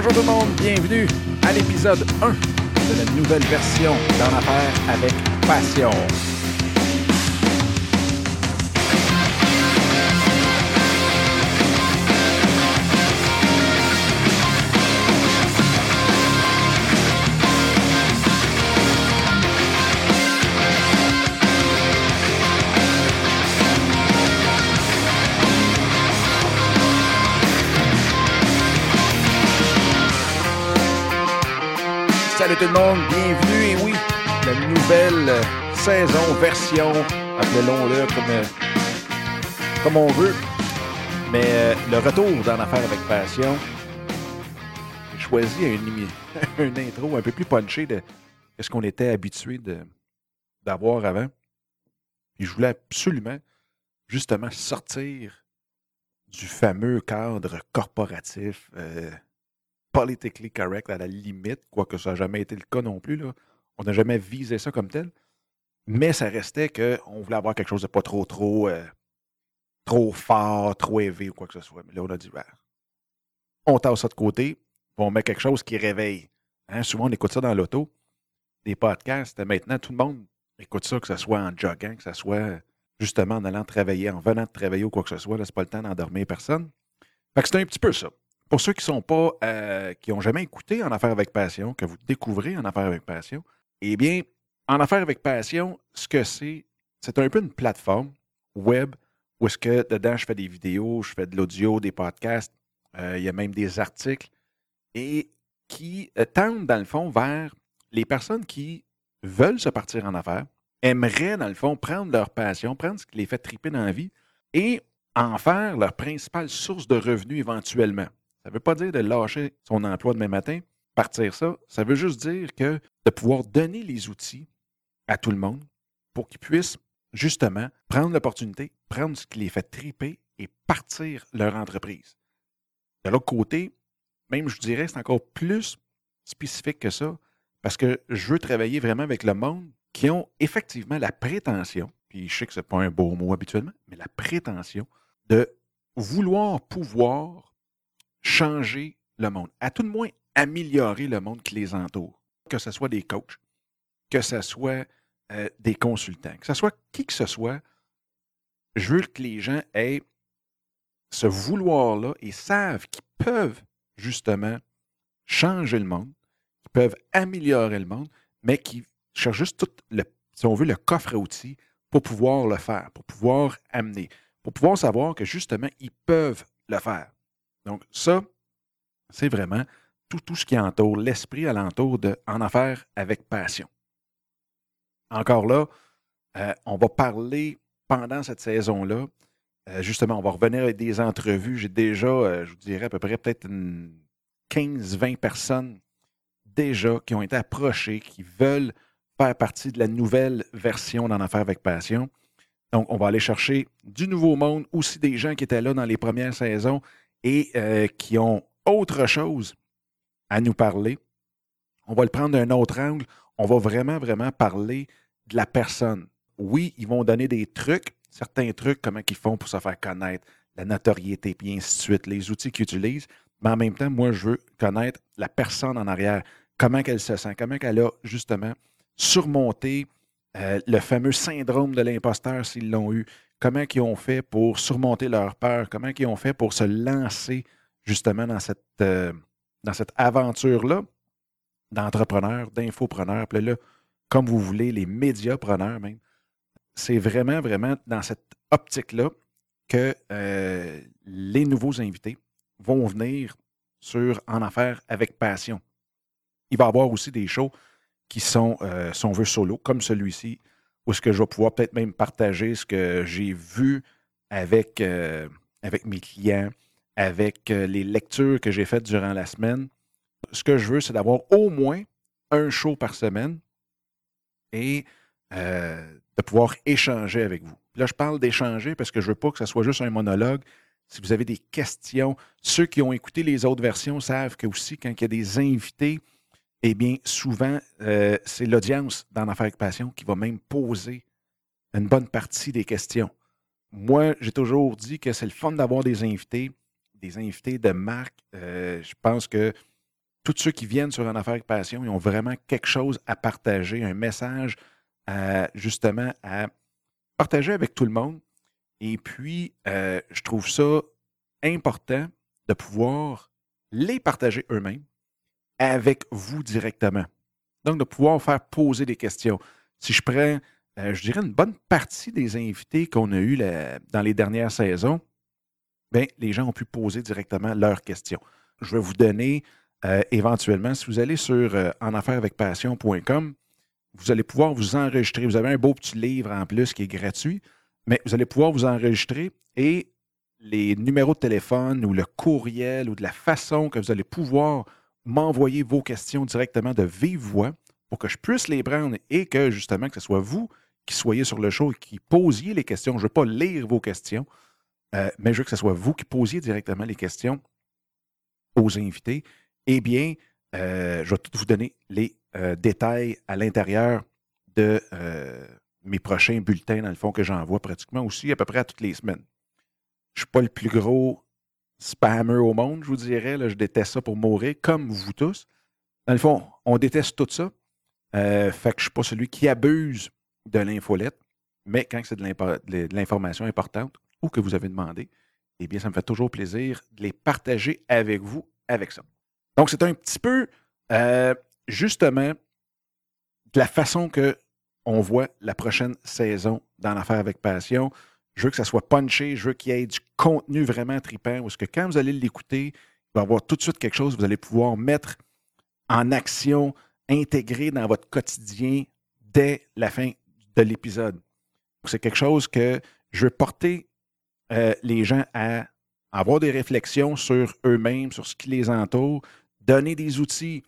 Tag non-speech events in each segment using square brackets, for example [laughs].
Bonjour tout le monde, bienvenue à l'épisode 1 de la nouvelle version d'En affaires avec passion. Tout le bienvenue et oui, la nouvelle saison, version, appelons-le comme, euh, comme on veut. Mais euh, le retour dans l'affaire avec passion, j'ai choisi une, [laughs] une intro un peu plus punchée de ce qu'on était habitué d'avoir avant. Puis je voulais absolument, justement, sortir du fameux cadre corporatif. euh, politically correct à la limite, quoique ça n'a jamais été le cas non plus. On n'a jamais visé ça comme tel. Mais ça restait qu'on voulait avoir quelque chose de pas trop, trop, euh, trop fort, trop élevé ou quoi que ce soit. Mais là, on a dit, ben, on tasse ça de côté, puis on met quelque chose qui réveille. Hein, souvent, on écoute ça dans l'auto. Des podcasts, maintenant, tout le monde écoute ça, que ce soit en jogging, que ce soit justement en allant travailler, en venant de travailler ou quoi que ce soit. Là, c'est pas le temps d'endormir personne. Fait que c'est un petit peu ça. Pour ceux qui sont pas, euh, qui n'ont jamais écouté En Affaires avec Passion, que vous découvrez En Affaires avec Passion, eh bien, En Affaires avec Passion, ce que c'est, c'est un peu une plateforme web où est-ce que dedans, je fais des vidéos, je fais de l'audio, des podcasts, euh, il y a même des articles, et qui euh, tendent, dans le fond, vers les personnes qui veulent se partir en affaires, aimeraient, dans le fond, prendre leur passion, prendre ce qui les fait triper dans la vie et en faire leur principale source de revenus éventuellement. Ça ne veut pas dire de lâcher son emploi demain matin, partir ça. Ça veut juste dire que de pouvoir donner les outils à tout le monde pour qu'ils puissent justement prendre l'opportunité, prendre ce qui les fait triper et partir leur entreprise. De l'autre côté, même je dirais, c'est encore plus spécifique que ça, parce que je veux travailler vraiment avec le monde qui ont effectivement la prétention, puis je sais que ce n'est pas un beau mot habituellement, mais la prétention de vouloir pouvoir changer le monde, à tout le moins améliorer le monde qui les entoure, que ce soit des coachs, que ce soit euh, des consultants, que ce soit qui que ce soit, je veux que les gens aient ce vouloir-là et savent qu'ils peuvent justement changer le monde, qu'ils peuvent améliorer le monde, mais qui cherchent juste tout le, si on veut, le coffre à outils pour pouvoir le faire, pour pouvoir amener, pour pouvoir savoir que justement, ils peuvent le faire. Donc, ça, c'est vraiment tout, ce qui entoure l'esprit alentour de En affaires avec passion. Encore là, euh, on va parler pendant cette saison-là. euh, justement, on va revenir avec des entrevues. J'ai déjà, euh, je vous dirais à peu près peut-être une 15-20 personnes déjà qui ont été approchées, qui veulent faire partie de la nouvelle version d'En affaires avec passion. Donc, on va aller chercher du nouveau monde, aussi des gens qui étaient là dans les premières saisons et euh, qui ont autre chose à nous parler. On va le prendre d'un autre angle. On va vraiment, vraiment parler de la personne. Oui, ils vont donner des trucs, certains trucs, comment ils font pour se faire connaître, la notoriété, puis ainsi de suite, les outils qu'ils utilisent. Mais en même temps, moi, je veux connaître la personne en arrière, comment elle se sent, comment elle a justement surmonté euh, le fameux syndrome de l'imposteur s'ils l'ont eu, comment ils ont fait pour surmonter leur peur, comment ils ont fait pour se lancer justement dans cette, euh, dans cette aventure-là d'entrepreneurs, d'infopreneurs, appelez-le comme vous voulez, les médiapreneurs même. C'est vraiment, vraiment dans cette optique-là que euh, les nouveaux invités vont venir sur En Affaires avec passion. Il va y avoir aussi des shows qui sont, euh, solo, comme celui-ci, où ce que je vais pouvoir peut-être même partager ce que j'ai vu avec, euh, avec mes clients, avec euh, les lectures que j'ai faites durant la semaine. Ce que je veux, c'est d'avoir au moins un show par semaine et euh, de pouvoir échanger avec vous. Là, je parle d'échanger parce que je ne veux pas que ce soit juste un monologue. Si vous avez des questions, ceux qui ont écouté les autres versions savent que aussi, quand il y a des invités, eh bien, souvent, euh, c'est l'audience dans Affaires avec Passion qui va même poser une bonne partie des questions. Moi, j'ai toujours dit que c'est le fun d'avoir des invités, des invités de marque. Euh, je pense que tous ceux qui viennent sur une affaire avec passion, ils ont vraiment quelque chose à partager, un message justement à partager avec tout le monde. Et puis, euh, je trouve ça important de pouvoir les partager eux-mêmes avec vous directement. Donc, de pouvoir faire poser des questions. Si je prends, euh, je dirais, une bonne partie des invités qu'on a eus dans les dernières saisons, bien, les gens ont pu poser directement leurs questions. Je vais vous donner euh, éventuellement, si vous allez sur euh, enafairesavecpassion.com, vous allez pouvoir vous enregistrer. Vous avez un beau petit livre en plus qui est gratuit, mais vous allez pouvoir vous enregistrer et les numéros de téléphone ou le courriel ou de la façon que vous allez pouvoir m'envoyer vos questions directement de vive voix pour que je puisse les prendre et que justement que ce soit vous qui soyez sur le show et qui posiez les questions. Je ne veux pas lire vos questions, euh, mais je veux que ce soit vous qui posiez directement les questions aux invités. Eh bien, euh, je vais tout vous donner les euh, détails à l'intérieur de mes prochains bulletins, dans le fond, que j'envoie pratiquement aussi à peu près à toutes les semaines. Je ne suis pas le plus gros spammer au monde, je vous dirais. Je déteste ça pour mourir, comme vous tous. Dans le fond, on déteste tout ça. Euh, fait que je ne suis pas celui qui abuse de l'infolette, mais quand c'est de l'information importante ou que vous avez demandé, eh bien, ça me fait toujours plaisir de les partager avec vous avec ça. Donc, c'est un petit peu, euh, justement, de la façon que on voit la prochaine saison dans l'affaire avec passion. Je veux que ça soit punché, je veux qu'il y ait du contenu vraiment tripant, parce que quand vous allez l'écouter, il va y avoir tout de suite quelque chose que vous allez pouvoir mettre en action, intégrer dans votre quotidien dès la fin de l'épisode. C'est quelque chose que je veux porter euh, les gens à avoir des réflexions sur eux-mêmes, sur ce qui les entoure, donner des outils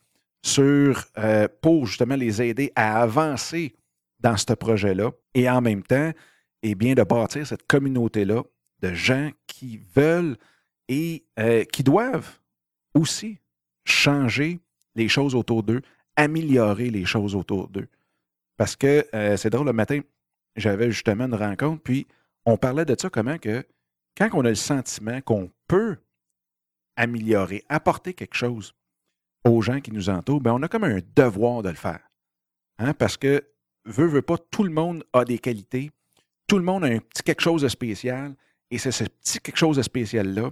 euh, pour justement les aider à avancer dans ce projet-là et en même temps, et bien, de bâtir cette communauté-là de gens qui veulent et euh, qui doivent aussi changer les choses autour d'eux, améliorer les choses autour d'eux. Parce que euh, c'est drôle, le matin, j'avais justement une rencontre, puis on parlait de ça, comment que quand on a le sentiment qu'on peut améliorer, apporter quelque chose aux gens qui nous entourent, bien, on a comme un devoir de le faire. Hein? Parce que, veut, veut pas, tout le monde a des qualités, tout le monde a un petit quelque chose de spécial. Et c'est ce petit quelque chose de spécial-là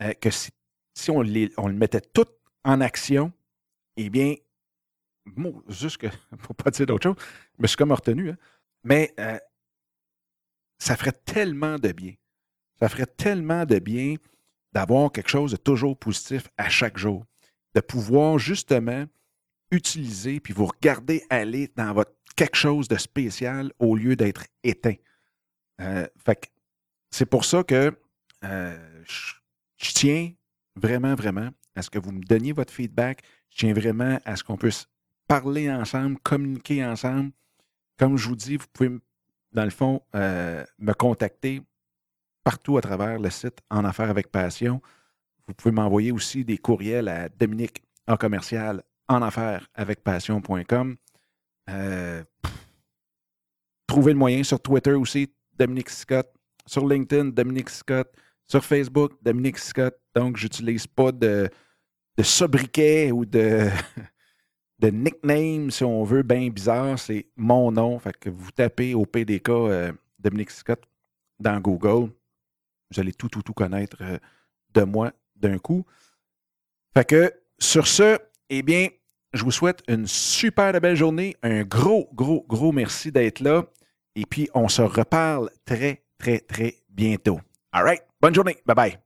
euh, que si, on, le mettait tout en action, eh bien, juste que, [laughs] pour pas dire d'autre chose, je me suis comme retenu, hein, mais euh, ça ferait tellement de bien. Ça ferait tellement de bien d'avoir quelque chose de toujours positif à chaque jour. De pouvoir justement utiliser puis vous regarder aller dans votre quelque chose de spécial au lieu d'être éteint. Euh, c'est pour ça que euh, je, tiens vraiment, vraiment à ce que vous me donniez votre feedback. Je tiens vraiment à ce qu'on puisse parler ensemble, communiquer ensemble. Comme je vous dis, vous pouvez, dans le fond, euh, me contacter partout à travers le site En Affaires avec Passion. Vous pouvez m'envoyer aussi des courriels à Dominique en commercial en affaires avec passion.com. trouvez le moyen sur Twitter aussi, Dominique Scott. Sur LinkedIn, Dominique Scott. Sur Facebook, Dominique Scott. Donc, j'utilise pas de, sobriquet ou de, [laughs] de nickname, si on veut, bien bizarre. C'est mon nom. Fait que vous tapez au PDK euh, Dominique Scott dans Google. Vous allez tout, tout, tout connaître euh, de moi d'un coup. Fait que sur ce, eh bien, je vous souhaite une super belle journée. Un gros, gros, gros merci d'être là. Et puis, on se reparle très, très, très bientôt. All right. Bonne journée. Bye bye.